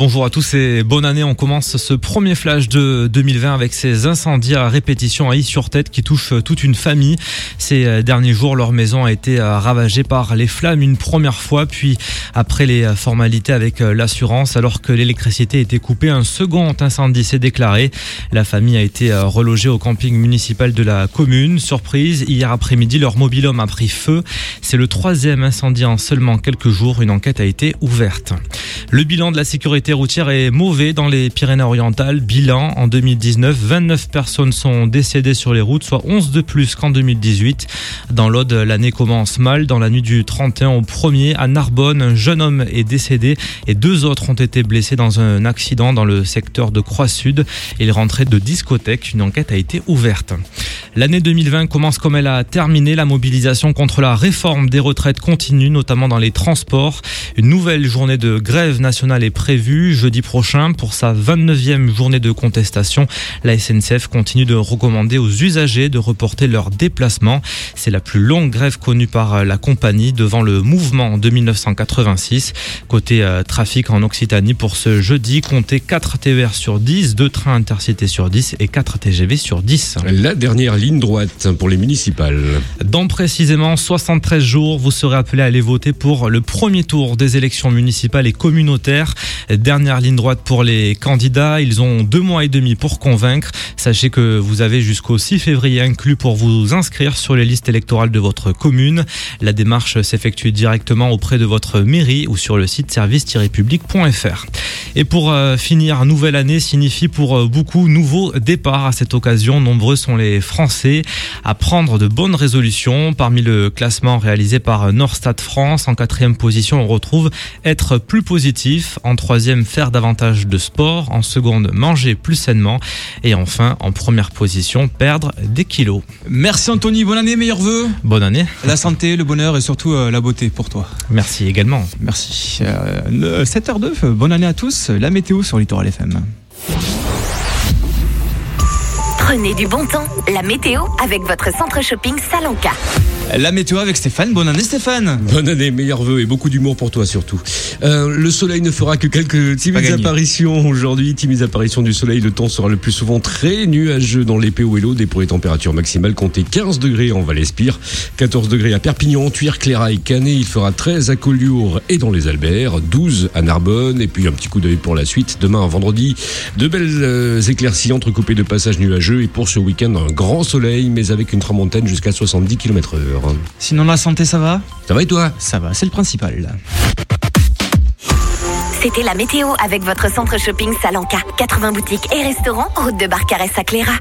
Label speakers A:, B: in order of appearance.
A: bonjour à tous et bonne année. On commence ce premier flash de 2020 avec ces incendies à répétition à Is-sur-Tête qui touchent toute une famille. Ces derniers jours, leur maison a été ravagée par les flammes une première fois, puis après les formalités avec l'assurance, alors que l'électricité était coupée, un second incendie s'est déclaré. La famille a été relogée au camping municipal de la commune. Surprise, hier après-midi, leur mobilhome a pris feu. C'est le troisième incendie en seulement quelques jours. Une enquête a été ouverte. Le bilan de la sécurité routière est mauvais dans les Pyrénées-Orientales. Bilan en 2019, 29 personnes sont décédées sur les routes, soit 11 de plus qu'en 2018. Dans l'Aude, l'année commence mal. Dans la nuit du 31 au 1er, à Narbonne, un jeune homme est décédé et deux autres ont été blessés dans un accident dans le secteur de Croix-Sud. Ils rentraient de discothèque. Une enquête a été ouverte. L'année 2020 commence comme elle a terminé. La mobilisation contre la réforme des retraites continue, notamment dans les transports. Une nouvelle journée de grève nationale est prévue jeudi prochain pour sa 29e journée de contestation. La SNCF continue de recommander aux usagers de reporter leurs déplacements. C'est la plus longue grève connue par la compagnie devant le mouvement de 1986. Côté euh, trafic en Occitanie pour ce jeudi, comptez 4 TER sur 10, 2 trains intercités sur 10 et 4 TGV sur 10.
B: La dernière ligne droite pour les municipales.
A: Dans précisément 73 jours, vous serez appelé à aller voter pour le premier tour des élections municipales et communautaires. Dernière ligne droite pour les candidats. Ils ont deux mois et demi pour convaincre. Sachez que vous avez jusqu'au 6 février inclus pour vous inscrire sur les listes électorales de votre commune. La démarche s'effectue directement auprès de votre mairie ou sur le site service-public.fr. Et pour euh, finir, nouvelle année signifie pour euh, beaucoup nouveau départ à cette occasion. Nombreux sont les Français à prendre de bonnes résolutions. Parmi le classement réalisé par Norstat France, en quatrième position, on retrouve être plus positif. En troisième, faire davantage de sport. En seconde, manger plus sainement. Et enfin, en première position, perdre des kilos.
C: Merci Anthony, bonne année, meilleurs vœux.
A: Bonne année.
C: La santé, le bonheur et surtout euh, la beauté pour toi.
A: Merci également.
C: Merci. Euh, 7h02, bonne année à tous. La météo sur Littoral FM.
D: Prenez du bon temps, la météo avec votre centre shopping Salanca.
C: La météo avec Stéphane. Bonne année Stéphane.
B: Bonne année, meilleurs vœux et beaucoup d'humour pour toi surtout. Euh, le soleil ne fera que quelques timides apparitions aujourd'hui. Timides apparitions du soleil. Le temps sera le plus souvent très nuageux dans l'épée ou l'eau. Des pour les températures maximales comptez 15 degrés en Val-Espire, 14 degrés à Perpignan, Tuire, Clairail, Canet. Il fera 13 à Collioure et dans les Alberts, 12 à Narbonne et puis un petit coup d'œil pour la suite. Demain, vendredi, de belles euh, éclaircies entrecoupées de passages nuageux et pour ce week-end un grand soleil mais avec une tramontaine jusqu'à 70 km
C: Sinon la santé ça va
B: Ça va et toi?
C: Ça va, c'est le principal.
D: C'était la météo avec votre centre shopping Salanca. 80 boutiques et restaurants, route de Barcarès à Cléra.